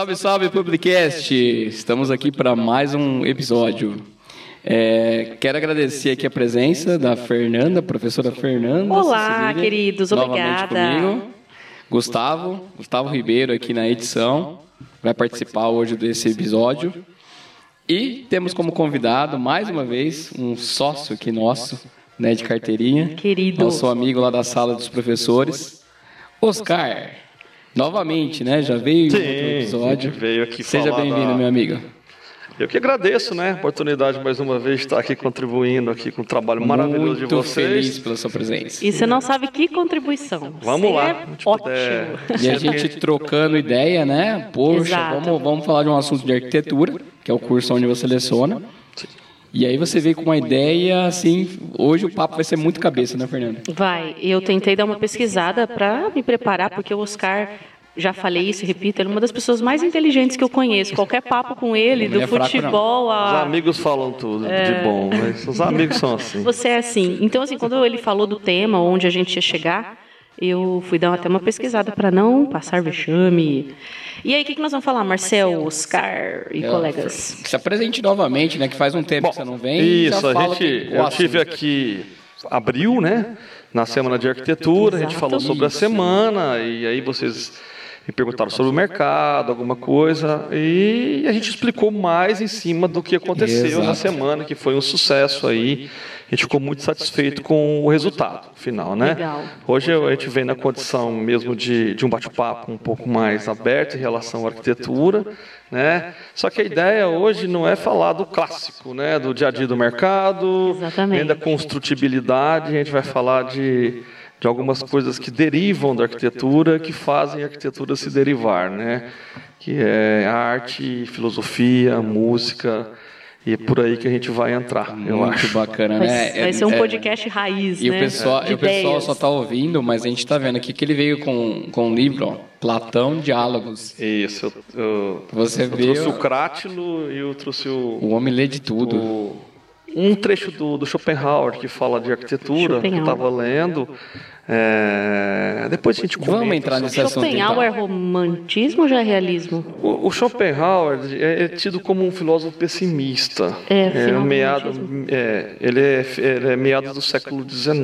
Salve, salve, Publicast! Estamos aqui para mais um episódio. É, quero agradecer aqui a presença da Fernanda, professora Fernanda. Olá, Cecília, queridos, obrigada. comigo. Gustavo, Gustavo Ribeiro aqui na edição, vai participar hoje desse episódio. E temos como convidado, mais uma vez, um sócio aqui nosso, né, de carteirinha. Querido. Nosso amigo lá da sala dos professores, Oscar. Novamente, né? Já veio em Sim, outro episódio. a gente veio aqui Seja bem-vindo, da- meu amigo. Eu que agradeço, né? A oportunidade mais uma vez de estar aqui contribuindo aqui com o trabalho maravilhoso de Muito vocês. feliz pela sua presença. E você não sabe que contribuição. Vamos Você lá. É ótimo. puder- E a gente trocando ideia, né? Poxa, Exato. vamos, vamos falar de um assunto de arquitetura, que é o curso onde você seleciona. E aí você veio com uma ideia, assim, hoje o papo vai ser muito cabeça, né, Fernanda? Vai, eu tentei dar uma pesquisada para me preparar, porque o Oscar, já falei isso e repito, ele é uma das pessoas mais inteligentes que eu conheço. Qualquer papo com ele, é do fraco, futebol Os a. amigos falam tudo de bom, mas os amigos são assim. Você é assim. Então, assim, quando ele falou do tema, onde a gente ia chegar, eu fui dar até uma pesquisada para não passar vexame. E aí, o que, que nós vamos falar, Marcel, Oscar e colegas? Se apresente novamente, né? Que faz um tempo que você não vem. Isso, a gente, eu tive assunto. aqui abril, né? Na semana de arquitetura, a gente Exato. falou sobre a semana e aí vocês me perguntaram sobre o mercado, alguma coisa e a gente explicou mais em cima do que aconteceu na Exato. semana, que foi um sucesso aí. A gente ficou muito satisfeito com o resultado final, né? Legal. Hoje a gente vem na condição mesmo de, de um bate-papo um pouco mais aberto em relação à arquitetura, né? Só que a ideia hoje não é falar do clássico, né? Do dia a dia do mercado, Exatamente. nem da construtibilidade. A gente vai falar de, de algumas coisas que derivam da arquitetura, que fazem a arquitetura se derivar, né? Que é arte, filosofia, música. E é por aí que a gente vai entrar, eu Muito acho. bacana, Vai, né? vai ser um É- podcast raiz, E né? o pessoal, e o pessoal só está ouvindo, mas a gente está vendo aqui que ele veio com, com um livro, ó, Platão Diálogos. Isso, eu, eu, Você eu viu? trouxe o Crátilo e eu trouxe o, O homem lê de tudo. o- um trecho do, do Schopenhauer que fala de arquitetura, que eu estava lendo. É, depois a gente comenta Vamos entrar nesse assunto Schopenhauer é então. romantismo ou já é realismo? O, o Schopenhauer é, é tido como um filósofo pessimista. É, final do meado, é, ele, é, ele é meado do século XIX.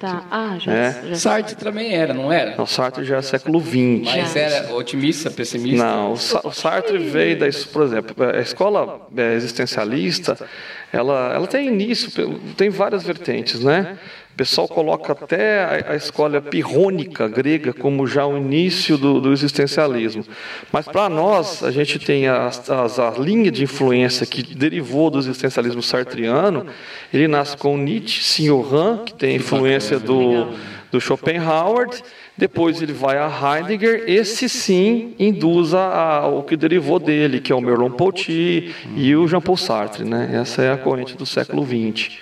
Tá. Ah, já, É. já Sartre também era, não era? O Sartre já é século XX. Mas era otimista, pessimista? Não, o, Sa- o Sartre veio da, por exemplo, a escola é, existencialista, ela, ela tem início, tem várias vertentes, né? O pessoal coloca até a, a escola pirrônica grega como já o início do, do existencialismo. Mas para nós, a gente tem as, as- a linha de influência que derivou do existencialismo sartriano. Ele nasce com Nietzsche, Signoran, que tem influência do, do Schopenhauer. Depois ele vai a Heidegger, esse sim induz a, o que derivou dele, que é o Merleau-Ponty e o Jean-Paul Sartre. Né? Essa é a corrente do século XX.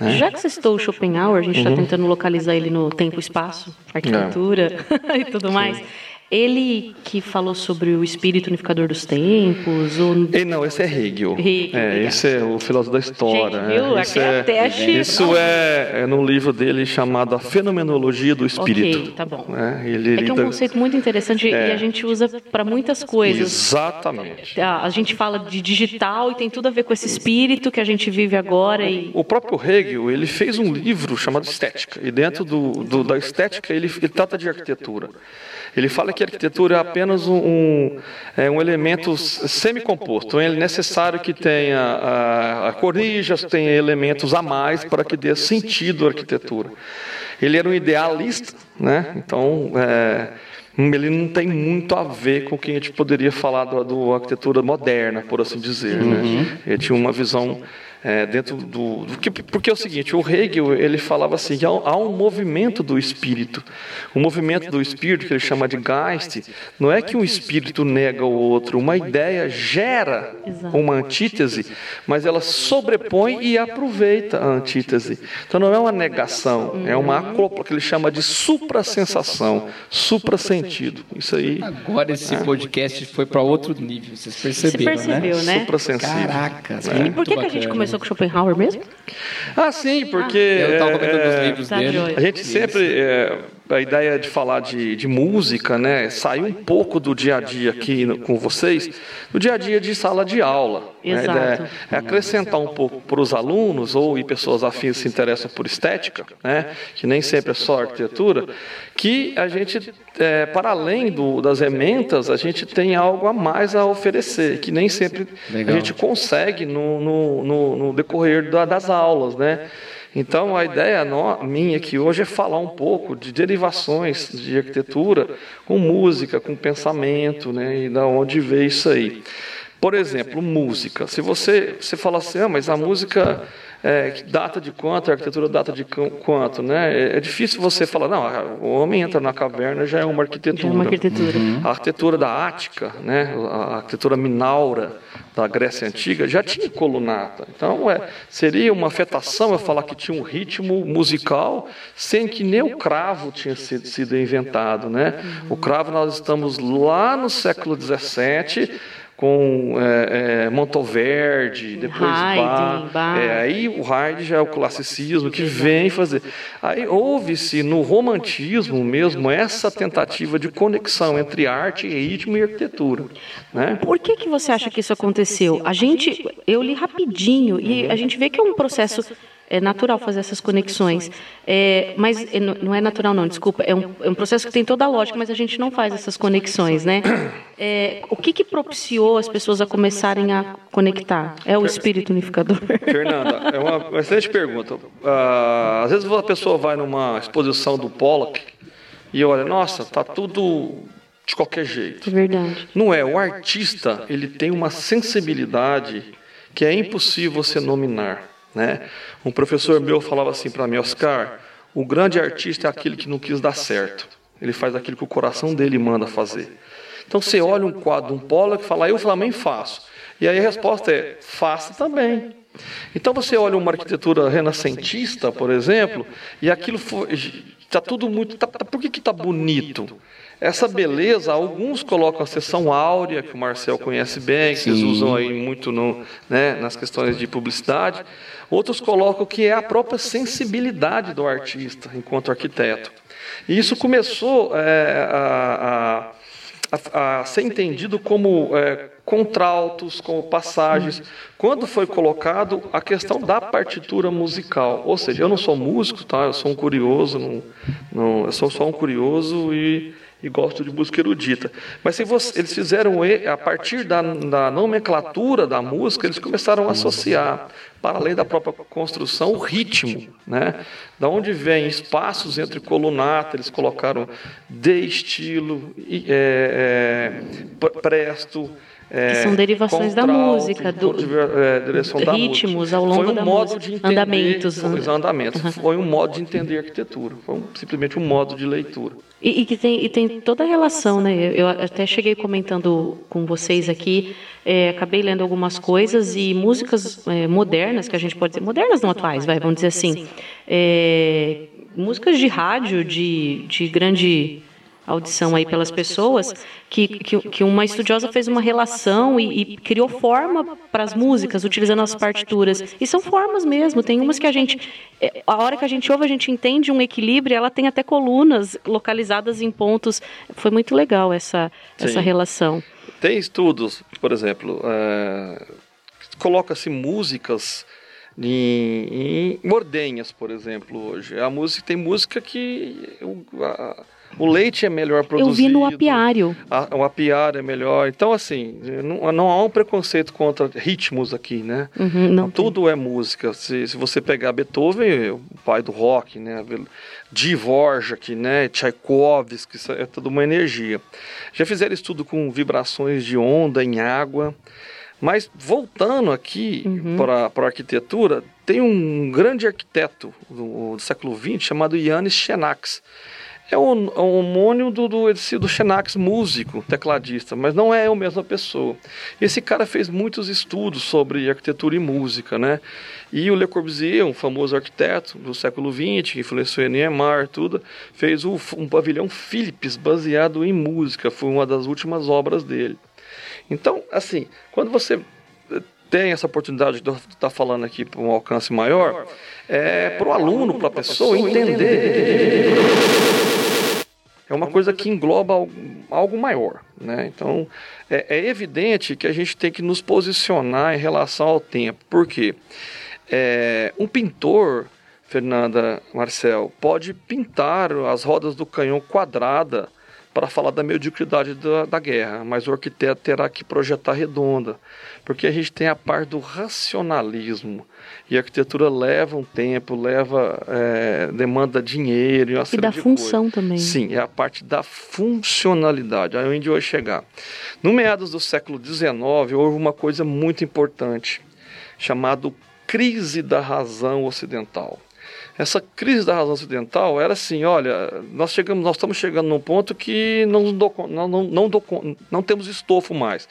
né? Já que você citou o Schopenhauer, a gente Uhum. está tentando localizar ele no tempo e espaço, arquitetura É. e tudo mais. Ele que falou sobre o espírito unificador dos tempos, ou E não, esse é Hegel. Hegel, é, esse é o filósofo da história. Gente, viu? é. Isso é é, teste. isso é, é num livro dele chamado A Fenomenologia do Espírito. Ok, tá bom. É, ele É que é um conceito muito interessante e a gente usa para muitas coisas. Exatamente. A gente fala de digital e tem tudo a ver com esse espírito que a gente vive agora e O próprio Hegel ele fez um livro chamado Estética e dentro do, do- da estética ele, ele trata de arquitetura. Ele fala que a arquitetura é apenas um, um, é um elemento semicomposto. É necessário que tenha a, a cornijas, tenha elementos a mais para que dê sentido à arquitetura. Ele era um idealista, né? Então é, ele não tem muito a ver com o que a gente poderia falar da arquitetura moderna, por assim dizer. Né? Ele tinha uma visão é, dentro do, do que, porque é o seguinte, o Hegel ele falava assim, que há, há um movimento do espírito, o movimento do espírito que ele chama de Geist, não é que um espírito nega o outro, uma ideia gera uma antítese, mas ela sobrepõe e aproveita a antítese. Então não é uma negação, é uma acopla que ele chama de suprasensação, suprassentido. Isso aí, Agora esse podcast foi para outro nível, vocês perceberam, Você percebeu, né? suprassensível. Caracas, E muito por que, que a gente bacana. Começou com Schopenhauer mesmo? Ah, sim, porque Eu estava comentando é, os livros Tá dele. A gente sempre, é, a ideia de falar de, de música, né, sair um pouco do dia a dia aqui no, com vocês, do dia a dia de sala de aula. Exato. Né, é, é acrescentar um pouco para os alunos ou e pessoas afins que se interessam por estética, né, que nem sempre é só arquitetura, que a gente, é, para além do, das ementas, a gente tem algo a mais a oferecer, que nem sempre Legal. a gente consegue no, no, no, no decorrer da, das aulas, né? Então, a ideia minha aqui hoje é falar um pouco de derivações de arquitetura com música, com pensamento, né, e da onde veio isso aí. Por exemplo, música. Se você, você fala assim, ah, mas a música é, data de quanto, a arquitetura data de quanto, né? É, é difícil você falar, não, o homem entra na caverna já é uma arquitetura. É uma arquitetura. A arquitetura da Ática, né? A arquitetura Minaura da Grécia Antiga já tinha colunata. Então, é, seria uma afetação eu falar que tinha um ritmo musical sem que nem o cravo tinha sido, sido inventado, né? O cravo nós estamos lá no século XVII com é, é, Montoverde, depois Haydn, Bach. Bach. É, aí o Haydn já é o classicismo que vem fazer. Aí houve-se no romantismo mesmo essa tentativa de conexão entre arte, ritmo e arquitetura. Né? Por que, que você acha que isso aconteceu? A gente, eu li rapidinho e a gente vê que é um processo é natural fazer essas conexões. É, mas é, não é natural, não, desculpa. É um, é um processo que tem toda a lógica, mas a gente não faz essas conexões, né? É, o que, que propiciou as pessoas a começarem a conectar? É o espírito unificador? Fernanda, é uma excelente pergunta. Ah, às vezes a pessoa vai numa exposição do Pollock e olha, nossa, tá tudo de qualquer jeito. É verdade. Não é, o artista, ele tem uma sensibilidade que é impossível você nominar, né? Um professor meu falava assim para mim, Oscar, o grande artista é aquele que não quis dar certo. Ele faz aquilo que o coração dele manda fazer. Então você olha um quadro de um Pollock e fala, eu também faço. E aí a resposta é, faça também. Então você olha uma arquitetura renascentista, por exemplo, e aquilo está tudo muito. Tá, tá- por que está bonito? Essa beleza, alguns colocam a seção áurea, que o Marcel conhece bem, que vocês Sim. usam aí muito no, né, nas questões de publicidade. Outros colocam que é a própria sensibilidade do artista enquanto arquiteto. E isso começou é, a- a, a, a ser entendido como é, contraltos, como passagens, quando foi colocado a questão da partitura musical. Ou seja, eu não sou músico, tá? eu sou um curioso, não, não, eu sou só um curioso e, e gosto de música erudita. Mas se você, eles fizeram, a partir da, da nomenclatura da música, eles começaram a associar, para além da própria construção, o ritmo. Né? Da onde vem espaços entre colunata, eles colocaram de estilo, é, é, presto. É, Que são derivações da música, do- condiver- é, da ritmos música. ao longo um da música. de entender, Andamentos, foi- anda- andamentos. Foi um modo de entender a arquitetura. Foi um- simplesmente um modo de leitura. E, e que tem, e tem toda a relação, né? Eu, eu até cheguei comentando com vocês aqui, é, acabei lendo algumas coisas e músicas é, modernas, que a gente pode dizer, modernas não atuais, vai, vamos dizer assim, é, músicas de rádio de, de grande audição aí pelas pessoas, que, que, que uma estudiosa fez uma relação e, e criou forma para as músicas, utilizando as partituras. E são formas mesmo, tem umas que a gente, é, a hora que a gente ouve, a gente entende um equilíbrio, ela tem até colunas localizadas em pontos. Foi muito legal essa, essa relação. Tem estudos, por exemplo, é, coloca-se músicas em, em ordenhas, por exemplo, hoje. A música tem música que o, a- o leite é melhor Eu produzido. vi no apiário. A, o apiário é melhor. Então, assim, não, não há um preconceito contra ritmos aqui, né? Uhum, não tem. Tudo é música. Se, se você pegar Beethoven, o pai do rock, né? Dvorak, né? Tchaikovsky, isso é tudo uma energia. Já fizeram estudo com vibrações de onda em água. Mas voltando aqui Uhum. para a arquitetura, tem um grande arquiteto do, do século XX chamado Yannis Xenax. É o, é homônio do, do, do Xenax, músico, tecladista, mas não é a mesma pessoa. Esse cara fez muitos estudos sobre arquitetura e música, né? E o Le Corbusier, um famoso arquiteto do século XX, que influenciou Niemeyer, tudo, fez o- um pavilhão Philips baseado em música, foi uma das últimas obras dele. Então, assim, quando você eh, tem essa oportunidade de estar falando aqui para um alcance maior, é para o aluno, para a pessoa entender é uma coisa que engloba algo maior. Né? Então, é, é, evidente que a gente tem que nos posicionar em relação ao tempo. Por quê? É, um pintor, Fernanda Marcel, pode pintar as rodas do canhão quadrada para falar da mediocridade da, da, guerra, mas o arquiteto terá que projetar redonda, porque a gente tem a parte do racionalismo e a arquitetura leva um tempo, leva é, demanda dinheiro e uma e da função coisa. também. Sim, é a parte da funcionalidade. Aí onde eu vou chegar. No meados do século XIX houve uma coisa muito importante chamado crise da razão ocidental essa crise da razão ocidental era assim, olha, nós chegamos, nós estamos chegando num ponto que não, não, não, não, não temos estofo mais.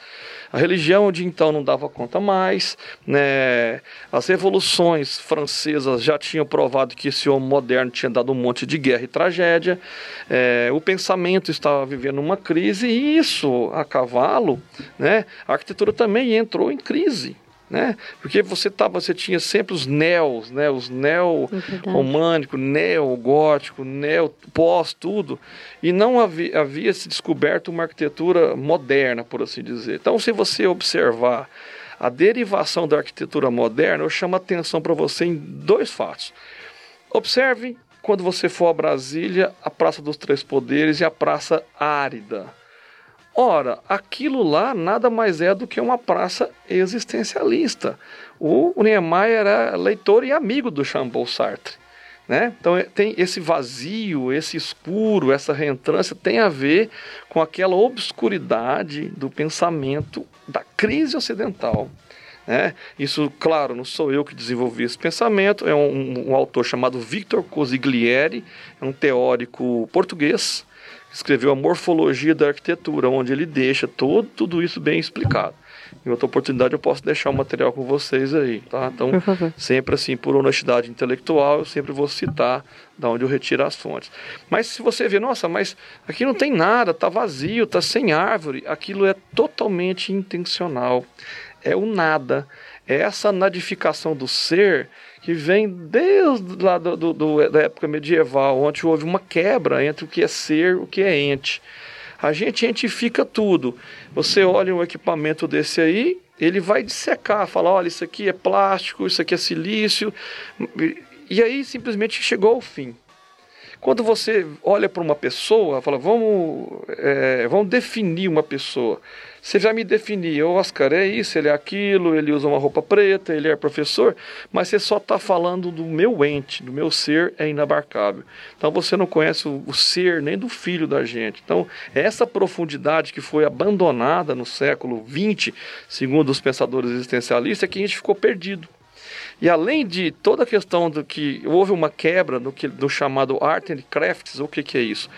A religião de então não dava conta mais, né? as revoluções francesas já tinham provado que esse homem moderno tinha dado um monte de guerra e tragédia, é, o pensamento estava vivendo uma crise e isso, a cavalo, né? a arquitetura também entrou em crise né? Porque você tava, você tinha sempre os neos, né? Os neo românico, neo gótico, neo pós tudo, e não havia, havia se descoberto uma arquitetura moderna, por assim dizer. Então, se você observar a derivação da arquitetura moderna, eu chamo a atenção para você em dois fatos. Observe quando você for a Brasília, a Praça dos Três Poderes e a Praça Árida Ora, aquilo lá nada mais é do que uma praça existencialista. O, Niemeyer era leitor e amigo do Jean-Paul Sartre. Né? Então é, tem esse vazio, esse escuro, essa reentrância tem a ver com aquela obscuridade do pensamento da crise ocidental. Né? Isso, claro, não sou eu que desenvolvi esse pensamento, é um, um autor chamado Victor Cosiglieri, é um teórico português, escreveu a Morfologia da Arquitetura, onde ele deixa todo, tudo isso bem explicado. Em outra oportunidade eu posso deixar o material com vocês aí, tá? Então, sempre assim, por honestidade intelectual, eu sempre vou citar da onde eu retiro as fontes. Mas se você vê, nossa, mas aqui não tem nada, tá vazio, tá sem árvore, aquilo é totalmente intencional. É o nada. É essa nadificação do ser que vem desde lá do, do, do, da época medieval, onde houve uma quebra entre o que é ser e o que é ente. A gente entifica tudo. Você olha um equipamento desse aí, ele vai dissecar, falar, olha, isso aqui é plástico, isso aqui é silício, e aí simplesmente chegou ao fim. Quando você olha para uma pessoa, fala, vamos, é, vamos definir uma pessoa. Você já me definia, o Oscar é isso, ele é aquilo, ele usa uma roupa preta, ele é professor, mas você só está falando do meu ente, do meu ser é inabarcável. Então você não conhece o, o ser nem do filho da gente. Então, essa profundidade que foi abandonada no século XX, segundo os pensadores existencialistas, é que a gente ficou perdido. E além de toda a questão do que houve uma quebra no, que, do chamado art and crafts, o que, que é isso?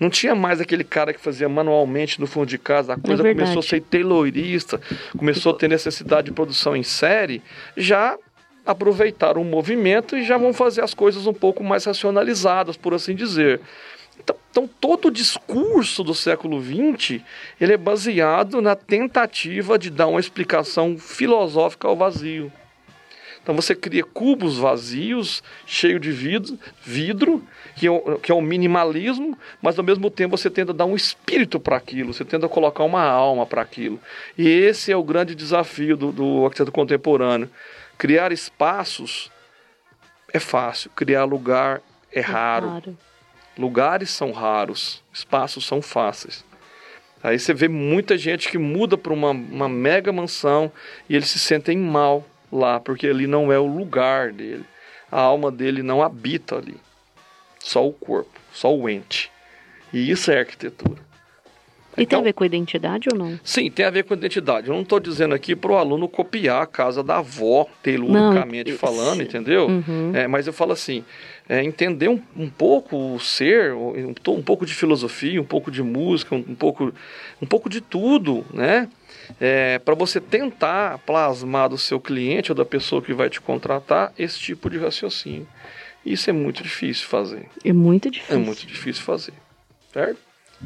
Não tinha mais aquele cara que fazia manualmente no fundo de casa, a coisa é começou a ser taylorista, começou a ter necessidade de produção em série, já aproveitaram o movimento e já vão fazer as coisas um pouco mais racionalizadas, por assim dizer. Então, então, todo o discurso do século XX ele é baseado na tentativa de dar uma explicação filosófica ao vazio. Então você cria cubos vazios, cheios de vidro, vidro que, é o, que é o minimalismo, mas ao mesmo tempo você tenta dar um espírito para aquilo, você tenta colocar uma alma para aquilo. E esse é o grande desafio do, do arquiteto contemporâneo. Criar espaços é fácil, criar lugar é, é raro. raro. Lugares são raros, espaços são fáceis. Aí você vê muita gente que muda para uma, uma mega mansão e eles se sentem mal lá, porque ali não é o lugar dele. A alma dele não habita ali. Só o corpo, só o ente. E isso é arquitetura. E então, tem a ver com a identidade ou não? Sim, tem a ver com a identidade. Eu não estou dizendo aqui para o aluno copiar a casa da avó, teluricamente falando, entendeu? Uhum. É, mas eu falo assim, é, entender um, um, pouco o ser, um, um, pouco de filosofia, um pouco de música, um, um pouco, um pouco de tudo, né? É, para você tentar plasmar do seu cliente ou da pessoa que vai te contratar esse tipo de raciocínio. Isso é muito difícil fazer. É muito difícil. É muito difícil fazer, certo?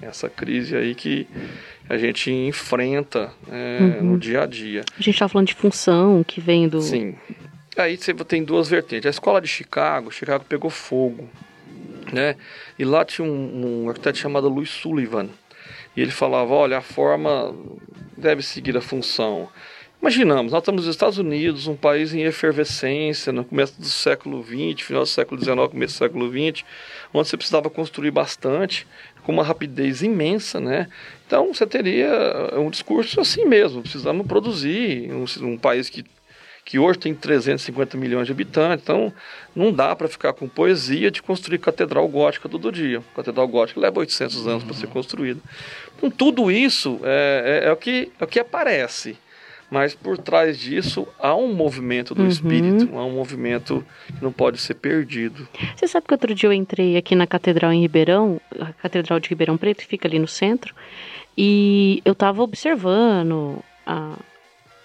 Essa crise aí que a gente enfrenta é, uhum. no dia a dia. A gente está falando de função que vem do. Sim. Aí você tem duas vertentes. A escola de Chicago, Chicago pegou fogo. né? E lá tinha um, um arquiteto chamado Louis Sullivan. E ele falava, olha, a forma deve seguir a função. Imaginamos, nós estamos nos Estados Unidos, um país em efervescência, no começo do século XX, final do século XIX, começo do século XX, onde você precisava construir bastante, com uma rapidez imensa, né? Então você teria um discurso assim mesmo, precisamos produzir, um, um país que que hoje tem 350 milhões de habitantes, então não dá para ficar com poesia de construir catedral gótica todo dia. Catedral gótica leva 800 anos uhum. para ser construída. Então, tudo isso é, é, é, o que, é o que aparece. Mas por trás disso há um movimento do uhum. espírito, há um movimento que não pode ser perdido. Você sabe que outro dia eu entrei aqui na catedral em Ribeirão, a catedral de Ribeirão Preto, que fica ali no centro, e eu estava observando a,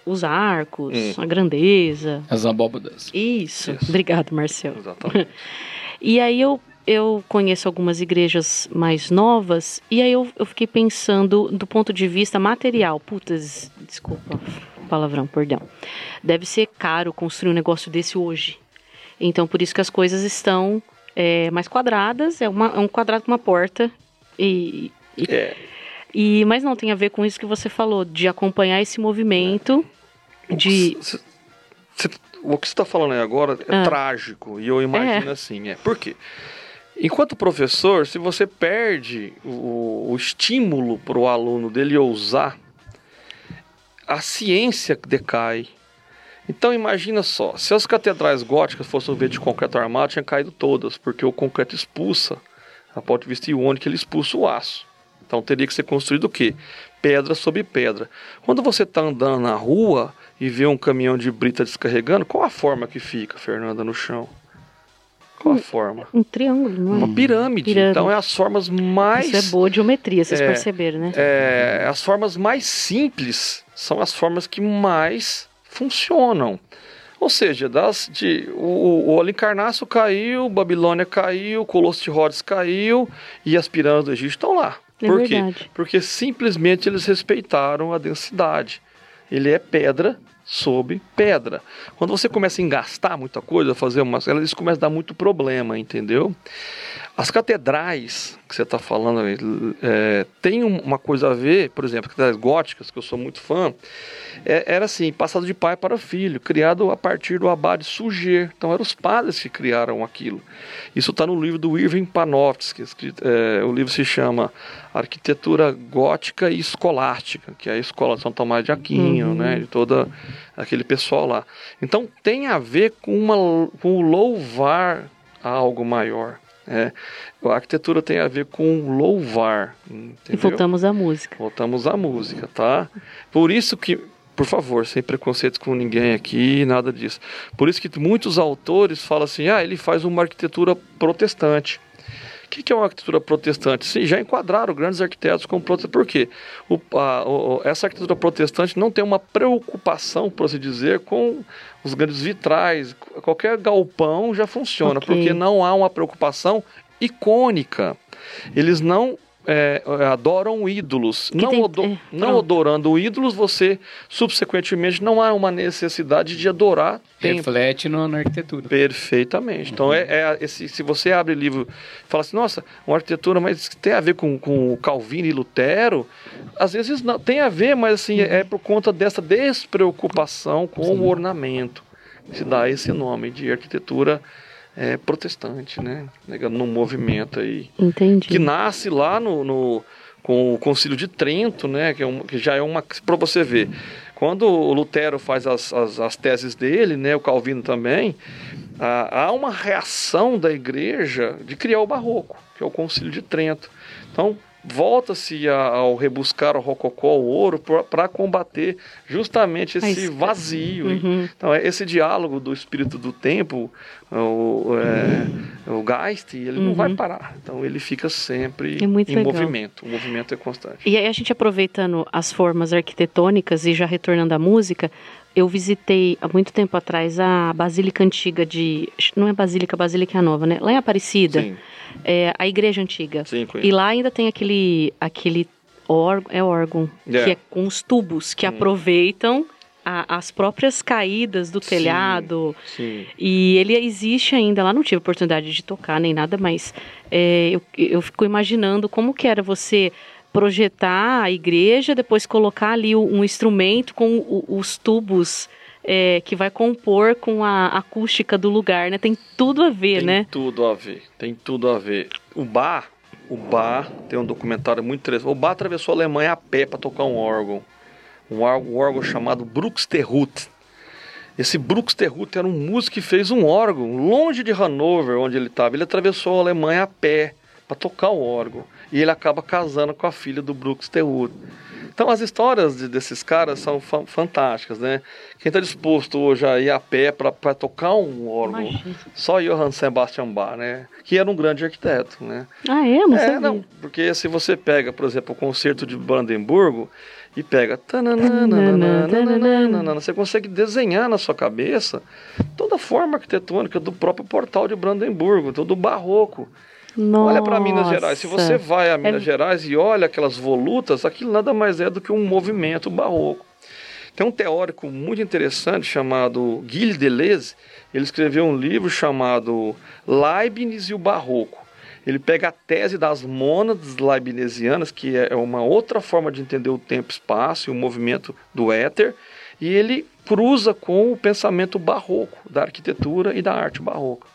os arcos, hum. a grandeza. As abóbadas. Isso. Isso. Obrigado, Marcelo. Exatamente. e aí eu, eu conheço algumas igrejas mais novas e aí eu, eu fiquei pensando do ponto de vista material. Putas, desculpa, palavrão, perdão. Deve ser caro construir um negócio desse hoje. Então, por isso que as coisas estão é, mais quadradas. É, uma, é um quadrado com uma porta e... e é. E, mas não tem a ver com isso que você falou, de acompanhar esse movimento de. Cê, cê, o que você está falando aí agora é ah. trágico. E eu imagino é. assim, é. Por quê? Enquanto professor, se você perde o, o estímulo para o aluno dele ousar, a ciência decai. Então imagina só, se as catedrais góticas fossem feitas de concreto armado, tinham caído todas, porque o concreto expulsa, a ponto de vista iônico, ele expulsa o aço. Então teria que ser construído o quê? Pedra sobre pedra. Quando você está andando na rua e vê um caminhão de brita descarregando, qual a forma que fica, Fernanda, no chão? Qual a forma? Um triângulo, não é? Uma pirâmide. pirâmide. Então é as formas mais. Isso é boa geometria, vocês é, perceberam, né? É, as formas mais simples são as formas que mais funcionam. Ou seja, das, de, o, o caiu, Babilônia caiu, Colosso de Rhodes caiu e as pirâmides do Egito estão lá. É Por verdade. quê? Porque simplesmente eles respeitaram a densidade. Ele é pedra sobre pedra. Quando você começa a engastar muita coisa, fazer umas, isso começa a dar muito problema, entendeu? As catedrais que você está falando é, tem uma coisa a ver, por exemplo, catedrais góticas, que eu sou muito fã, é, era assim, passado de pai para filho, criado a partir do abade Suger. Então eram os padres que criaram aquilo. Isso está no livro do Irving Panofsky, é, o livro se chama Arquitetura Gótica e Escolástica, que é a escola de São Tomás de Aquino, uhum. né, de todo aquele pessoal lá. Então tem a ver com, uma, com o louvar a algo maior. É, a arquitetura tem a ver com louvar. Entendeu? E voltamos à música. Voltamos à música, tá? Por isso que, por favor, sem preconceitos com ninguém aqui, nada disso. Por isso que muitos autores falam assim: ah, ele faz uma arquitetura protestante. O que é uma arquitetura protestante? Sim, já enquadraram grandes arquitetos como protestantes. Por quê? O, a, o, essa arquitetura protestante não tem uma preocupação, por assim dizer, com os grandes vitrais. Qualquer galpão já funciona, okay. porque não há uma preocupação icônica. Eles não é, adoram ídolos. não, tem, odo, é, não adorando ídolos, você subsequentemente não há uma necessidade de adorar. Reflete no, na arquitetura. Perfeitamente. Então, é, é, esse, se você abre livro e fala assim, nossa, uma arquitetura, mas tem a ver com, com Calvino e Lutero, às vezes não tem a ver, mas assim, é por conta dessa despreocupação com Sim. o ornamento. Se dá esse nome de arquitetura é, protestante, né? No movimento aí. Entendi. Que nasce lá no, no com o Concílio de Trento, né? Que, é um, que já é uma. Para você ver. Quando o Lutero faz as, as, as teses dele, né? O Calvino também. há uma reação da igreja de criar o barroco, que é o Concílio de Trento. Então, volta-se ao rebuscar o rococó, o ouro, para combater justamente esse vazio. Uhum. Então, é esse diálogo do espírito do tempo, o, é, o Geist, ele uhum. não vai uhum. parar. Então, ele fica sempre é em legal. movimento. O movimento é constante. E aí, a gente aproveitando as formas arquitetônicas e já retornando à música, eu visitei há muito tempo atrás a Basílica Antiga de. Não é Basílica, Basílica Nova, né? Lá em Aparecida. Sim é, a igreja antiga. Sim, e lá ainda tem aquele, aquele órgão, é órgão, yeah. que é com os tubos que hum. aproveitam a, as próprias caídas do Sim, telhado. Sim. E ele existe ainda lá, não tive oportunidade de tocar nem nada, mas é, eu, eu fico imaginando como que era você projetar a igreja, depois colocar ali um instrumento com os tubos é, que vai compor com a acústica do lugar, né? Tem tudo a ver, tem né? Tem tudo a ver, tem tudo a ver. O bar, o bar tem um documentário muito interessante. O bar atravessou a Alemanha a pé para tocar um órgão, um órgão chamado Bruxterhut. Esse Bruxterhut era um músico que fez um órgão longe de Hanover, onde ele estava. Ele atravessou a Alemanha a pé para tocar o órgão e ele acaba casando com a filha do Brooks Terwood. Então as histórias de, desses caras são fa fantásticas, né? Quem está disposto hoje a ir a pé para tocar um órgão, Imagina. só Johann Sebastian Bach, né? Que era um grande arquiteto, né? Ah, é? Não é, não, porque se você pega, por exemplo, o concerto de Brandenburgo e pega você consegue desenhar na sua cabeça toda a forma arquitetônica do próprio portal de Brandenburgo, todo o barroco. Nossa. Olha para Minas Gerais. Se você vai a Minas é... Gerais e olha aquelas volutas, aquilo nada mais é do que um movimento barroco. Tem um teórico muito interessante chamado Gilles Deleuze. Ele escreveu um livro chamado Leibniz e o Barroco. Ele pega a tese das mônadas leibnizianas, que é uma outra forma de entender o tempo, espaço e o movimento do éter, e ele cruza com o pensamento barroco da arquitetura e da arte barroca.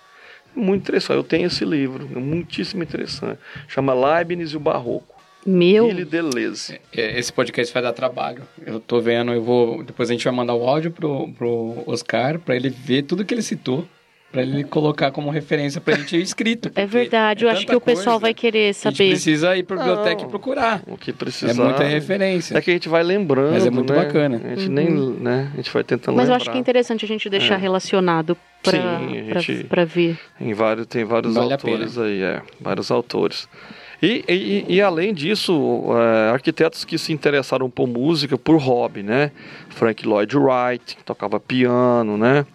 Muito interessante. Eu tenho esse livro, é muitíssimo interessante. Chama Leibniz e o Barroco. Meu. Gilles Deleuze. É, esse podcast vai dar trabalho. Eu tô vendo, eu vou. Depois a gente vai mandar o áudio pro, pro Oscar para ele ver tudo que ele citou para ele colocar como referência para a gente escrito. É verdade, é eu acho que o pessoal vai querer saber. A gente precisa ir para a biblioteca e procurar. O que precisa. É muita referência. É que a gente vai lembrando. Mas é muito né? bacana. A gente uhum. nem, né? A gente vai tentando Mas lembrar. eu acho que é interessante a gente deixar é. relacionado para ver. Em vários, tem vários vale autores aí, é, vários autores. E, e, e, além disso, é, arquitetos que se interessaram por música por hobby, né? Frank Lloyd Wright, que tocava piano, né?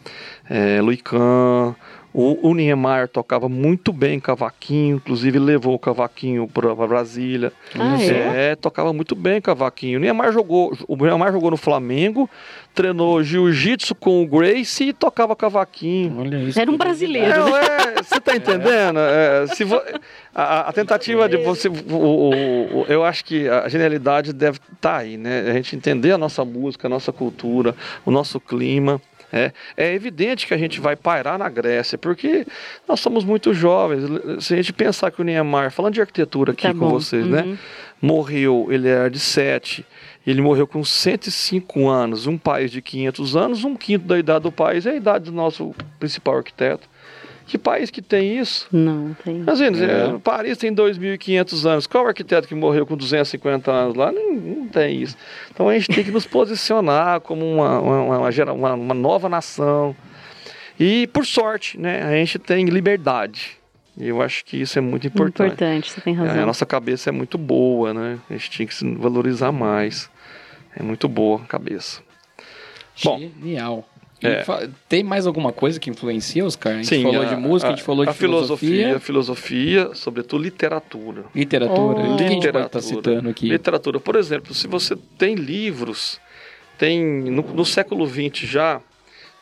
É, Louis Kahn, o, o Niemeyer tocava muito bem cavaquinho, inclusive levou o cavaquinho para Brasília. Ah, é? é? tocava muito bem cavaquinho. O Niemeyer jogou, o Niemeyer jogou no Flamengo, treinou jiu-jitsu com o Grace e tocava cavaquinho. Olha isso. Era um brasileiro. É, é, você tá entendendo? É, se vo, a, a, tentativa de você. O, o, o, eu acho que a genialidade deve estar tá aí, né? A gente entender a nossa música, a nossa cultura, o nosso clima. É, é evidente que a gente vai pairar na Grécia, porque nós somos muito jovens. Se a gente pensar que o Niemeyer, falando de arquitetura aqui tá com vocês, né, uhum. né? Morreu, ele era de 7, ele morreu com 105 anos. Um país de 500 anos, um quinto da idade do país é a idade do nosso principal arquiteto. Que país que tem isso? Não, tem. Assim, é. Paris tem 2.500 anos. Qual arquiteto que morreu com 250 anos lá? Não, não tem isso. Então a gente tem que nos posicionar como uma, uma, uma, uma nova nação. E, por sorte, né, a gente tem liberdade. E eu acho que isso é muito importante. Importante, você tem razão. A nossa cabeça é muito boa, né? A gente tinha que se valorizar mais. É muito boa a cabeça. Genial. É. Tem mais alguma coisa que influencia, Oscar? A gente Sim, falou a, de música, a, a gente falou de a filosofia. filosofia, sobretudo literatura. Literatura? Oh. A gente pode estar citando aqui? Literatura. Por exemplo, se você tem livros, tem no, no século XX já,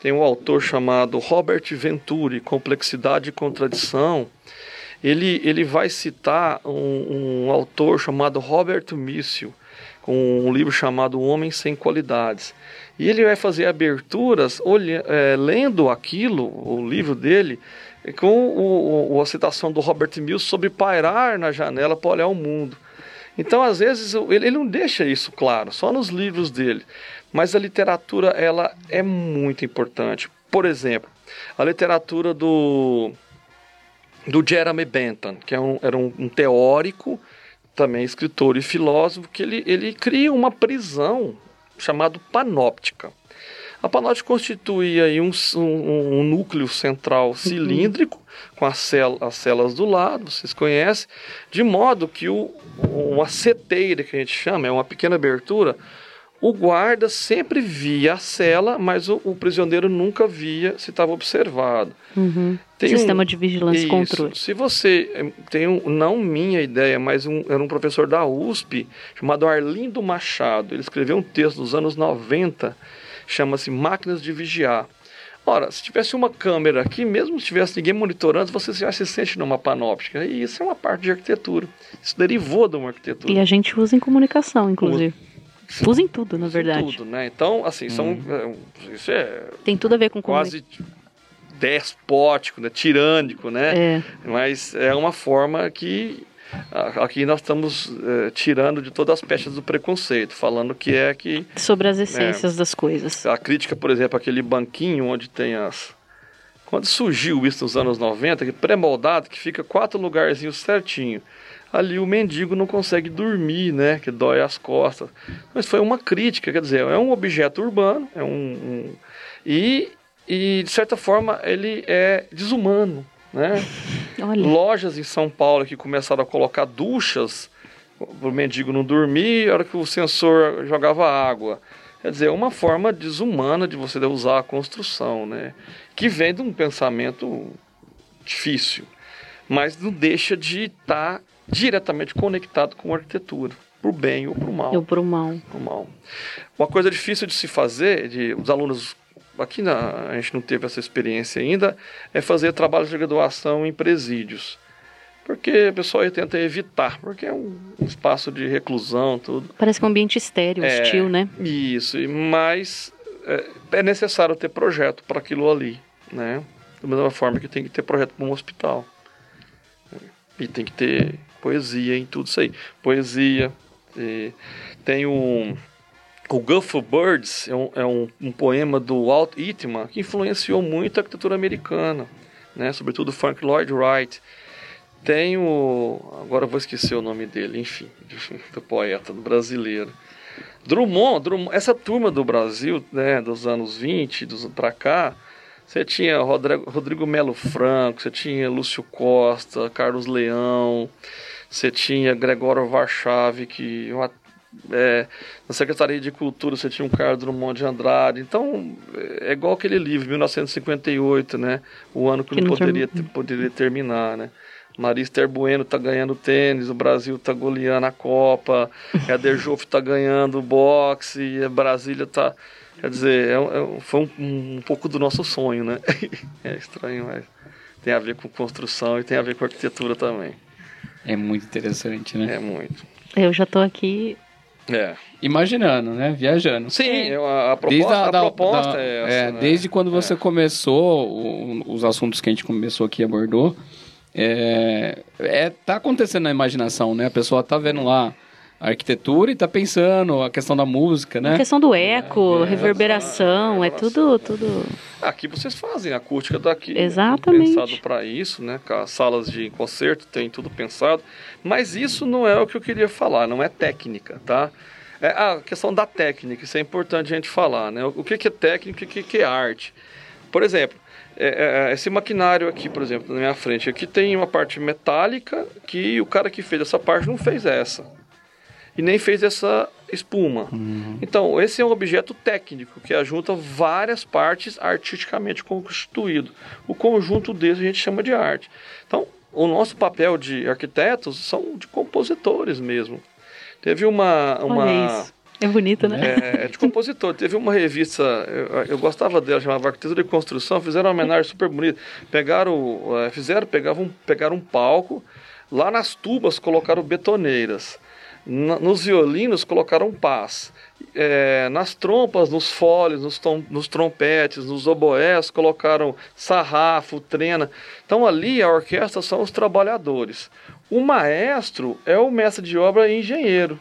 tem um autor chamado Robert Venturi, Complexidade e Contradição. Ele, ele vai citar um, um autor chamado Robert Missio, com um livro chamado O Homem Sem Qualidades. E ele vai fazer aberturas olha, é, lendo aquilo, o livro dele, com o, o, a citação do Robert Mills sobre pairar na janela para olhar o mundo. Então, às vezes, ele, ele não deixa isso claro, só nos livros dele. Mas a literatura, ela é muito importante. Por exemplo, a literatura do, do Jeremy Bentham, que é um, era um, um teórico, também escritor e filósofo, que ele, ele cria uma prisão chamado panóptica. A panóptica constitui aí um, um, um núcleo central uhum. cilíndrico, com as, cel as celas do lado, vocês conhecem, de modo que o, uma seteira, que a gente chama, é uma pequena abertura, o guarda sempre via a cela, mas o, o prisioneiro nunca via se estava observado. Uhum. Sistema um, de vigilância e controle. Se você eh, tem um, não minha ideia, mas um, era um professor da USP chamado Arlindo Machado. Ele escreveu um texto nos anos 90 chama-se máquinas de vigiar. Ora, se tivesse uma câmera aqui, mesmo se tivesse ninguém monitorando, você já se sente numa panóptica. E isso é uma parte de arquitetura. Isso derivou de uma arquitetura. E a gente usa em comunicação, inclusive. Usa, usa em tudo, na verdade. tudo, né? Então, assim, são. Hum. Isso é. Tem tudo a ver com quase despótico, né? tirânico, né? É. Mas é uma forma que Aqui nós estamos é, tirando de todas as peças do preconceito, falando que é que. Sobre as essências é, das coisas. A crítica, por exemplo, aquele banquinho onde tem as. Quando surgiu isso nos anos 90, que pré-moldado, que fica quatro lugarzinhos certinho. Ali o mendigo não consegue dormir, né? Que dói as costas. Mas foi uma crítica, quer dizer, é um objeto urbano, é um, um e, e de certa forma ele é desumano, né? Olha. Lojas em São Paulo que começaram a colocar duchas para o mendigo não dormir, a hora que o sensor jogava água. Quer dizer, é uma forma desumana de você usar a construção, né? Que vem de um pensamento difícil, mas não deixa de estar tá diretamente conectado com a arquitetura, para o bem ou para o mal. Ou para o mal. mal. Uma coisa difícil de se fazer, de os alunos aqui na, a gente não teve essa experiência ainda, é fazer trabalhos de graduação em presídios. Porque o pessoal tenta evitar, porque é um, um espaço de reclusão, tudo. Parece que é um ambiente estéreo, é, hostil, né? Isso, mas é, é necessário ter projeto para aquilo ali, né? Da mesma forma que tem que ter projeto para um hospital. E tem que ter poesia em tudo isso aí. Poesia, tem um o Gulf of Birds é um, é um, um poema do Walt Whitman que influenciou muito a arquitetura americana, né? sobretudo Frank Lloyd Wright. Tem o. Agora vou esquecer o nome dele, enfim, do poeta brasileiro. Drummond, Drummond, essa turma do Brasil, né, dos anos 20 dos, pra cá, você tinha Rodrigo, Rodrigo Melo Franco, você tinha Lúcio Costa, Carlos Leão, você tinha Gregório Varchave, que é, na Secretaria de Cultura você tinha um Carlos Drummond de Andrade. Então, é igual aquele livro, 1958, né? O ano que, que não poderia, ter, poderia terminar, né? Marister Bueno tá ganhando tênis, o Brasil tá goleando a Copa, Eder Joff tá ganhando boxe, a Brasília tá... Quer dizer, é, é, foi um, um, pouco do nosso sonho, né? É estranho, mas tem a ver com construção e tem a ver com arquitetura também. É muito interessante, né? É muito. Eu já tô aqui é. Imaginando, né? Viajando. Sim, é. a, a, proposta, a, a proposta da, é essa. É, né? Desde quando você é. começou, o, os assuntos que a gente começou aqui abordou, é, é, tá acontecendo na imaginação, né? A pessoa tá vendo lá a arquitetura e tá pensando a questão da música, né? A questão do eco, é, reverberação, é, tudo, tudo. Aqui vocês fazem a acústica daqui. Exatamente. Né? Pensado para isso, né? As salas de concerto tem tudo pensado. Mas isso não é o que eu queria falar, não é técnica, tá? É a questão da técnica, isso é importante a gente falar, né? O que, que é técnica e o que, que é arte. Por exemplo, é, é, é, esse maquinário aqui, por exemplo, na minha frente, aqui tem uma parte metálica que o cara que fez essa parte não fez essa. E nem fez essa espuma. Uhum. Então, esse é um objeto técnico que ajunta várias partes artisticamente constituído. O conjunto deles a gente chama de arte. Então, o nosso papel de arquitetos são de compositores mesmo. Teve uma. uma Olha isso. É bonito, né? É, é, de compositor. Teve uma revista, eu, eu, gostava dela, chamava Arquitetura de Construção, fizeram uma homenagem super bonita. Pegaram, é, fizeram, pegavam, pegaram um palco, lá nas tubas colocaram betoneiras. Nos violinos colocaram pás é, nas trompas, nos foles, nos, tom, nos trompetes, nos oboés, colocaram sarrafo, trena. Então ali a orquestra são os trabalhadores. O maestro é o mestre de obra e engenheiro.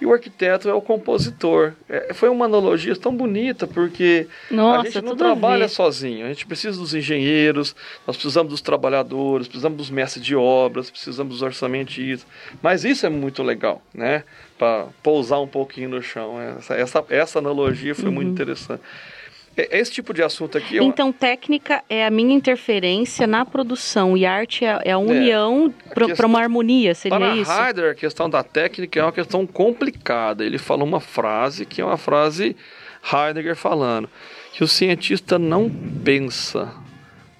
E o arquiteto é o compositor. É, foi uma analogia tão bonita, porque Nossa, a gente não trabalha sozinho. A gente precisa dos engenheiros, nós precisamos dos trabalhadores, precisamos dos mestres de obras, precisamos dos orçamentistas. Mas isso é muito legal, né? Para pousar um pouquinho no chão. Essa, essa, essa analogia foi uhum. muito interessante. É, esse tipo de assunto aqui. Eu... Então, técnica é a minha interferência na produção e arte é, é a união é, para uma harmonia, seria para isso? Para Heidegger, a questão da técnica é uma questão complicada. Ele falou uma frase que é uma frase Heidegger falando: que o cientista não pensa,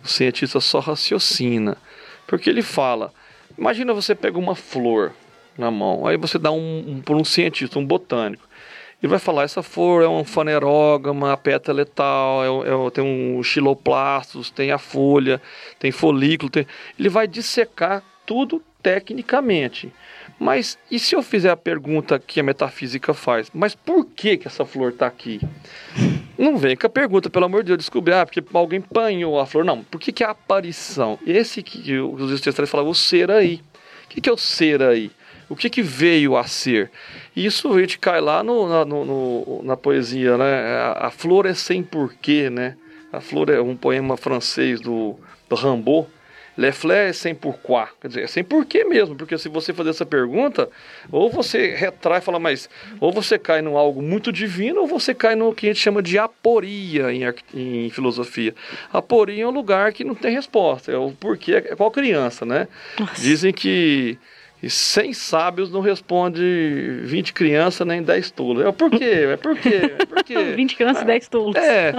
o cientista só raciocina. Porque ele fala: imagina você pega uma flor na mão, aí você dá um, um por um cientista, um botânico. Ele vai falar, essa flor é um fanerógama, a é é, é, tem um xiloplastos, tem a folha, tem folículo, tem... ele vai dissecar tudo tecnicamente. Mas e se eu fizer a pergunta que a metafísica faz? Mas por que, que essa flor está aqui? Não vem com a pergunta, pelo amor de Deus, descobrir, ah, porque alguém panhou a flor. Não, por que, que é a aparição? Esse que os estudantes falam, o ser aí. O que, que é o ser aí? O que, que veio a ser? Isso a gente cai lá no, na, no, no, na poesia, né? A, a, flor é sem porquê, né? A flor é um poema francês do, do Rimbaud, Le fleur é sem pourquoi, quer dizer, é sem porquê mesmo, porque se você fazer essa pergunta, ou você retrai e fala, mas ou você cai num algo muito divino, ou você cai no que a gente chama de aporia em, em filosofia. Aporia é um lugar que não tem resposta, é o porquê, é qual criança, né? Nossa. Dizem que e 100 sábios não responde 20 crianças nem 10 tolos. É por quê? É por quê? É por quê? 20 crianças e 10 tolos. É.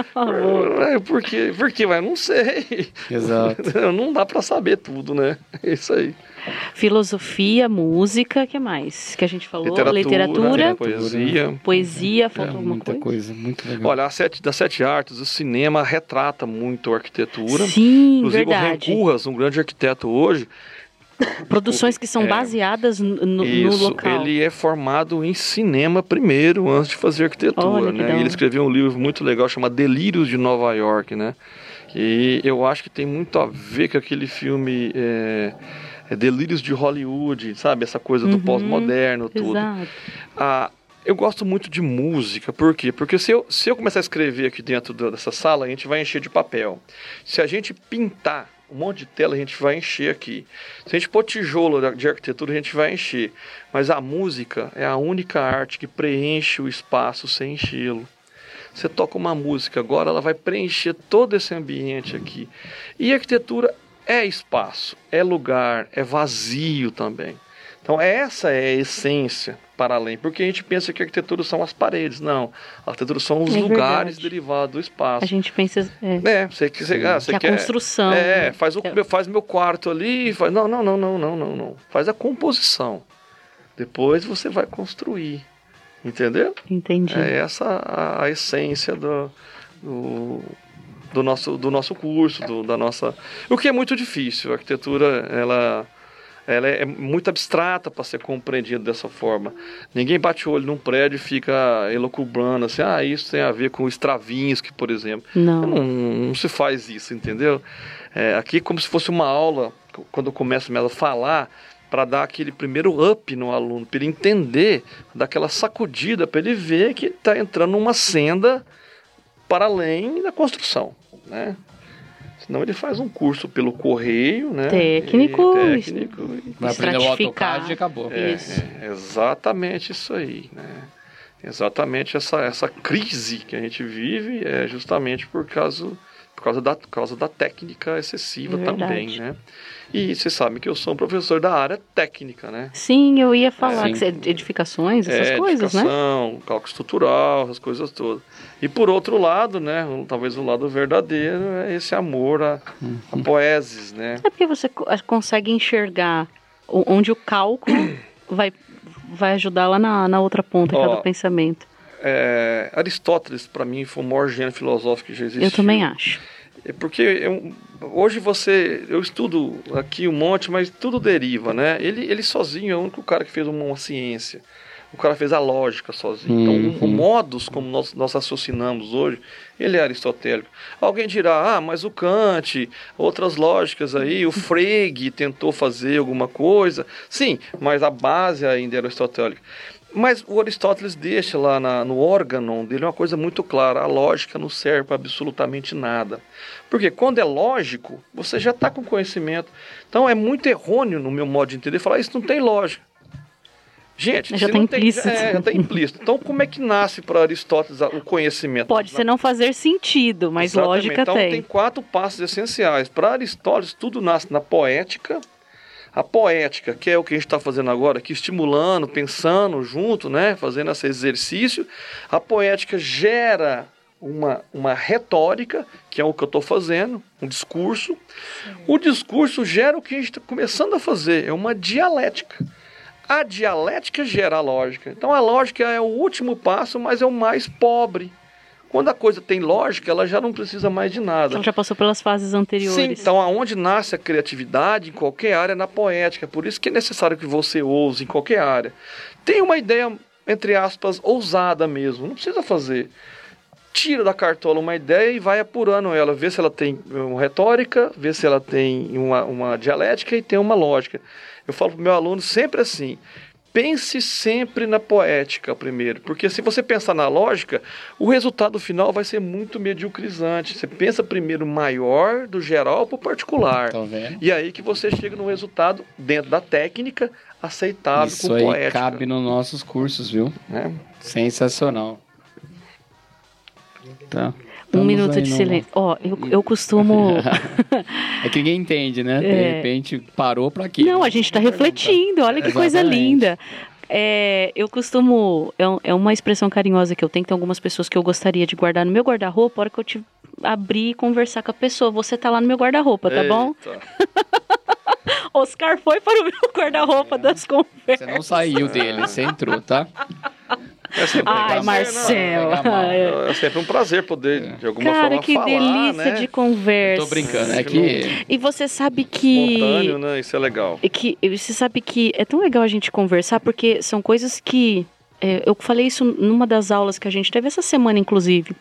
é por quê? Por quê? Mas não sei. Exato. Não dá para saber tudo, né? É isso aí. Filosofia, música, que mais? Que a gente falou? Literatura, Literatura poesia. Poesia, falta é, alguma muita coisa? coisa, muito legal. Olha, sete, das sete artes, o cinema retrata muito a arquitetura. Sim, Inclusive, verdade. o Ren um grande arquiteto hoje, Produções que são É. baseadas no, no Isso, local. ele é formado em cinema primeiro, antes de fazer arquitetura, né? Ele escreveu um livro muito legal chamado Delírios de Nova York, né? E eu acho que tem muito a ver com aquele filme é, é Delírios de Hollywood, sabe? Essa coisa do Uhum, pós-moderno, tudo. Exato. Ah, eu gosto muito de música, por quê? Porque se eu, se eu começar a escrever aqui dentro dessa sala, a gente vai encher de papel. Se a gente pintar um monte de tela, a gente vai encher aqui. Se a gente pôr tijolo de arquitetura, a gente vai encher. Mas a música é a única arte que preenche o espaço sem enchê-lo. Você toca uma música agora, ela vai preencher todo esse ambiente aqui. E arquitetura é espaço, é lugar, é vazio também. Então essa é a essência para além, porque a gente pensa que a arquitetura são as paredes, não. A arquitetura são os É lugares verdade. derivados do espaço. A gente pensa. é, É, você, você, ah, você que a quer. construção. É, né? faz, o, É. faz meu quarto ali, faz. Não, não, não, não, não, não, não. Faz a composição. Depois você vai construir. Entendeu? Entendi. É essa a, a essência do, do, do nosso, do nosso curso, do, da nossa. O que é muito difícil. A arquitetura, ela. Ela é muito abstrata para ser compreendida dessa forma. Ninguém bate o olho num prédio e fica elocubrando assim, ah, isso tem a ver com Stravinsky, por exemplo. Não. Não, não se faz isso, entendeu? É, aqui é como se fosse uma aula, quando eu começo mesmo a falar, para dar aquele primeiro up no aluno, para ele entender, daquela sacudida, para ele ver que está entrando numa senda para além da construção, né? Senão ele faz um curso pelo correio, né? Técnico, E, técnico. Vai aprender o. AutoCAD e acabou. é, Isso. é exatamente isso aí, né? Exatamente essa, essa crise que a gente vive é justamente por causa, por causa, da, por causa da técnica excessiva É também, né? E você sabe que eu sou um professor da área técnica, né? Sim, eu ia falar Sim. que edificações, essas é, coisas, né? edificação, cálculo estrutural, essas coisas todas. E por outro lado, né, talvez o lado verdadeiro é esse amor a, a poeses, né? É porque você co- consegue enxergar onde o cálculo vai, vai ajudar lá na, na outra ponta, que é Ó, do pensamento. É, Aristóteles, para mim, foi o maior gênio filosófico que já existiu. Eu também acho. É porque eu- hoje você. Eu estudo aqui um monte, mas tudo deriva, né? Ele, ele sozinho é o único cara que fez uma, uma ciência. O cara fez a lógica sozinho. Então, o- o Uhum. modus como nós, nós raciocinamos hoje, ele é aristotélico. Alguém dirá, ah, mas o Kant, outras lógicas aí, o Frege tentou fazer alguma coisa. Sim, mas a base ainda era aristotélica. Mas o Aristóteles deixa lá na- no órgão dele uma coisa muito clara: a lógica não serve para absolutamente nada. Porque quando é lógico, você já está com conhecimento. Então é muito errôneo, no meu modo de entender, falar isso não tem lógica. Gente, Já se tá não tem, implícito. é, já está implícito. Então, como é que nasce para Aristóteles o conhecimento? Pode ser não fazer sentido, mas Exatamente. lógica então, tem. tem quatro passos essenciais. Para Aristóteles, tudo nasce na poética. A poética, que é o que a gente está fazendo agora, aqui estimulando, pensando junto, né, fazendo esse exercício. A poética gera uma, uma retórica, que é o que eu estou fazendo, um discurso. O discurso gera o que a gente está começando a fazer, é uma dialética. a dialética gera a lógica. Então a lógica é o último passo, mas é o mais pobre. Quando a coisa tem lógica, ela já não precisa mais de nada. Então já passou pelas fases anteriores. Sim, então aonde nasce a criatividade em qualquer área é na poética. Por isso que é necessário que você ouse em qualquer área. Tem uma ideia, entre aspas, ousada mesmo. Não precisa fazer. Tira da cartola uma ideia e vai apurando ela. Vê se ela tem uma retórica, vê se ela tem uma, uma dialética e tem uma lógica. Eu falo para o meu aluno sempre assim: pense sempre na poética primeiro, porque se você pensar na lógica, o resultado final vai ser muito mediocrizante. Você pensa primeiro maior, do geral para o particular. E aí que você chega no resultado dentro da técnica aceitável Isso com aí poética. cabe nos nossos cursos, viu? É. Sensacional. Tá. Um minuto de silêncio. Ó, eu, eu costumo. É que ninguém entende, né? De É. repente parou pra quê? Não, a gente está refletindo. Olha que coisa Exatamente. linda. É, eu costumo. É, é uma expressão carinhosa que eu tenho. Tem algumas pessoas que eu gostaria de guardar no meu guarda-roupa. A hora que eu te abrir e conversar com a pessoa. Você tá lá no meu guarda-roupa, tá bom? Eita. Oscar foi para o meu guarda-roupa das Você conversas. não saiu dele, você entrou, tá? É sempre um Ai, prazer, Marcel. Pegar mal. né? É sempre um prazer poder, de alguma Cara, forma, que falar, delícia né? de conversa. Tô brincando, é que E você sabe que. Espontâneo, né? Isso é legal. É que você sabe que é tão legal a gente conversar porque são coisas que é, eu falei isso numa das aulas que a gente teve essa semana inclusive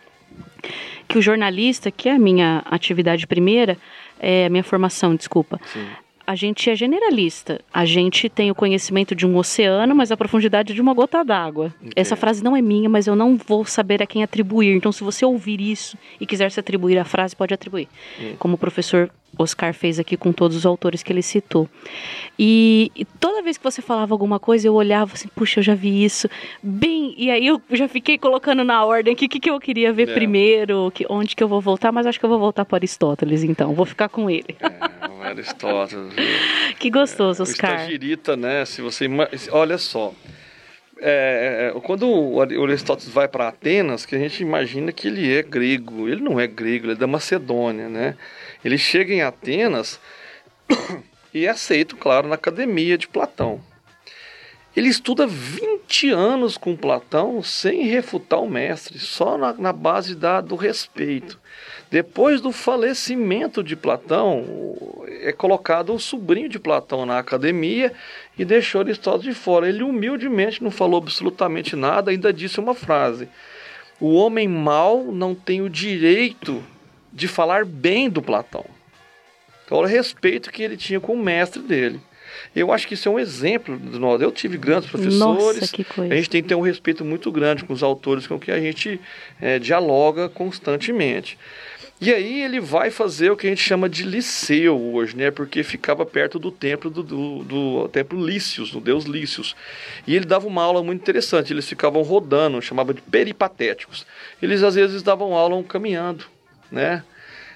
que o jornalista que é a minha atividade primeira é a minha formação desculpa Sim. A gente é generalista. A gente tem o conhecimento de um oceano, mas a profundidade de uma gota d'água. Essa frase não é minha, mas eu não vou saber a quem atribuir. Então, se você ouvir isso e quiser se atribuir a frase, pode atribuir. Como o professor Oscar fez aqui com todos os autores que ele citou. E, e toda vez que você falava alguma coisa, eu olhava assim, puxa, eu já vi isso. Bem, e aí eu já fiquei colocando na ordem aqui o que, que eu queria ver É. primeiro, que, onde que eu vou voltar, mas acho que eu vou voltar para Aristóteles, então. Vou ficar com ele. É, Aristóteles. Que gostoso, O Oscar. estagirita, né? Se você olha só, é, é, quando o Ari- o Aristóteles vai para Atenas, que a gente imagina que ele é grego, ele não é grego, ele é da Macedônia, né? Ele chega em Atenas e é aceito, claro, na academia de Platão. Ele estuda 20 anos com Platão sem refutar o mestre, só na, na base da, do respeito. Depois do falecimento de Platão, é colocado o sobrinho de Platão na academia e deixou Aristóteles de fora. Ele humildemente não falou absolutamente nada, ainda disse uma frase: O homem mau não tem o direito de falar bem do Platão. Então, olha o respeito que ele tinha com o mestre dele. Eu acho que isso é um exemplo de nós. Eu tive grandes professores. Nossa, que coisa. A gente tem que ter um respeito muito grande com os autores com que a gente eh, dialoga constantemente. E aí ele vai fazer o que a gente chama de liceu hoje, né? Porque ficava perto do templo do, do, do templo Lícios, do deus Lícios. E ele dava uma aula muito interessante. Eles ficavam rodando, chamava de peripatéticos. Eles às vezes davam aula caminhando, né?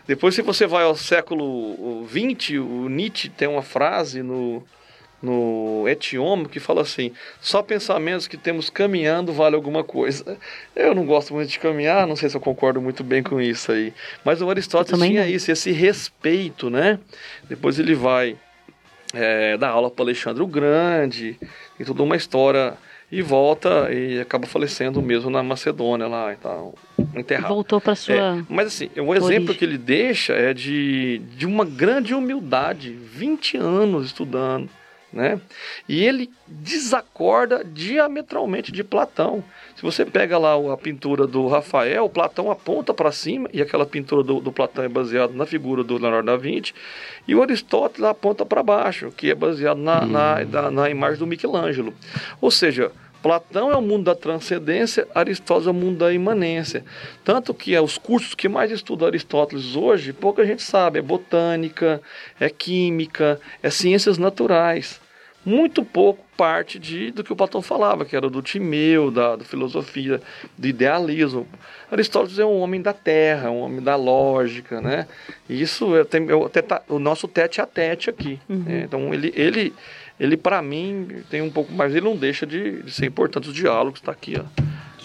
Depois, se você vai ao século XX, o Nietzsche tem uma frase no, no Etiômo que fala assim: só pensamentos que temos caminhando vale alguma coisa. Eu não gosto muito de caminhar, não sei se eu concordo muito bem com isso aí. Mas o Aristóteles tinha não. isso, esse respeito, né? Depois ele vai é, dar aula para Alexandre o Grande, e toda uma história. E volta e acaba falecendo mesmo na Macedônia lá, e tal, enterrado. Voltou para sua. É, mas assim, um exemplo origem. que ele deixa é de, de uma grande humildade, 20 anos estudando, né? E ele desacorda diametralmente de Platão. Se você pega lá o- a pintura do Rafael, Platão aponta para cima, e aquela pintura do, do Platão é baseada na figura do Leonardo da Vinci, e o Aristóteles aponta para baixo, que é baseado na, na, na, na imagem do Michelangelo. Ou seja, Platão é o mundo da transcendência, Aristóteles é o mundo da imanência. Tanto que é os cursos que mais estudam Aristóteles hoje, pouca gente sabe, é botânica, é química, é ciências naturais. Muito pouco parte de, do que o Platão falava, que era do Timeu, da, da filosofia, do idealismo. Aristóteles é um homem da terra, um homem da lógica, né? E isso é, o, nosso tete a tete aqui. né? Então ele, ele, ele para mim tem um pouco mais, ele não deixa de, de ser importante os diálogos, está aqui, ó.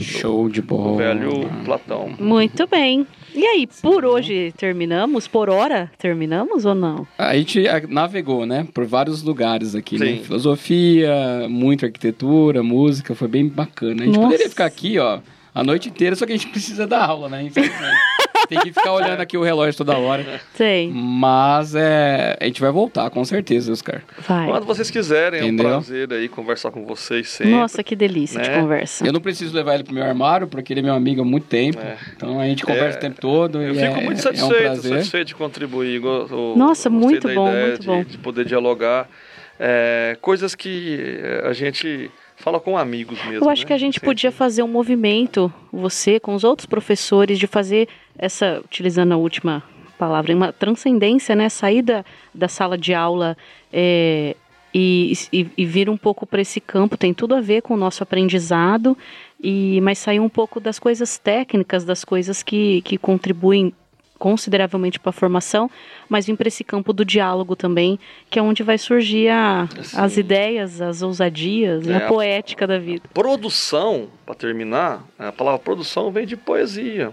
Show de bola. O velho Platão. Muito bem. E aí, por hoje terminamos? Por hora terminamos ou não? A gente navegou, né, por vários lugares aqui, né? Sim. Filosofia, muita arquitetura, música, foi bem bacana. A gente Nossa. poderia ficar aqui, ó, a noite inteira, só que a gente precisa dar aula, né? Tem que ficar olhando aqui o relógio toda hora. Sei. Mas é, a gente vai voltar, com certeza, Oscar. Vai. Quando vocês quiserem, é um Entendeu? prazer aí conversar com vocês sempre. Nossa, que delícia de né? conversa. Eu não preciso levar ele pro meu armário, porque ele é meu amigo há muito tempo. É. Então a gente conversa É, o tempo todo. Eu e fico é, muito É um satisfeito, prazer. satisfeito de contribuir. go- o- Nossa, muito bom, muito de, bom. de poder dialogar. É, coisas que é, a gente fala com amigos mesmo. Eu acho né? que a gente Sempre. podia fazer um movimento, você com os outros professores, de fazer essa, utilizando a última palavra, uma transcendência, né? Sair da, da sala de aula é, e, e, e vir um pouco para esse campo. Tem tudo a ver com o nosso aprendizado, e mas sair um pouco das coisas técnicas, das coisas que, que contribuem consideravelmente para a formação, mas vir para esse campo do diálogo também, que é onde vai surgir a- as Sim. ideias, as ousadias, e É, a poética da vida. Produção, para terminar, a palavra produção vem de poesia.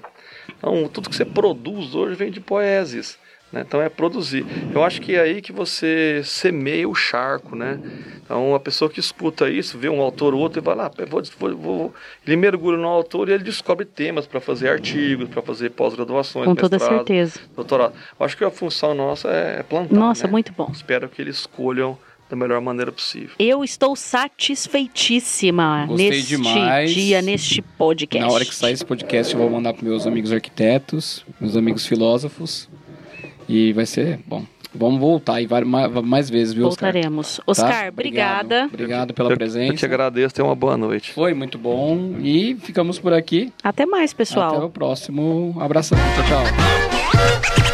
Então, tudo que você produz hoje vem de poesias. Né? Então, é produzir. Eu acho que é aí que você semeia o charco, né? Então, a pessoa que escuta isso, vê um autor ou outro e vai lá, vou, vou- vou- ele mergulha no autor e ele descobre temas para fazer artigos, para fazer pós-graduações, Com toda certeza. doutorado. Eu acho que a função nossa é plantar. Nossa, né? muito bom. Espero que eles escolham da melhor maneira possível. Eu estou satisfeitíssima Gostei neste demais. dia, neste podcast. Na hora que sair esse podcast, eu vou mandar para meus amigos arquitetos, meus amigos filósofos. E vai ser bom. Vamos voltar e vai mais, mais vezes, viu, Oscar? Voltaremos. Tá? Oscar, Obrigado. obrigada. Obrigado pela Eu- presença. Eu te agradeço, tenha uma boa noite. Foi muito bom. E ficamos por aqui. Até mais, pessoal. Até o próximo. Abração. Tchau, tchau.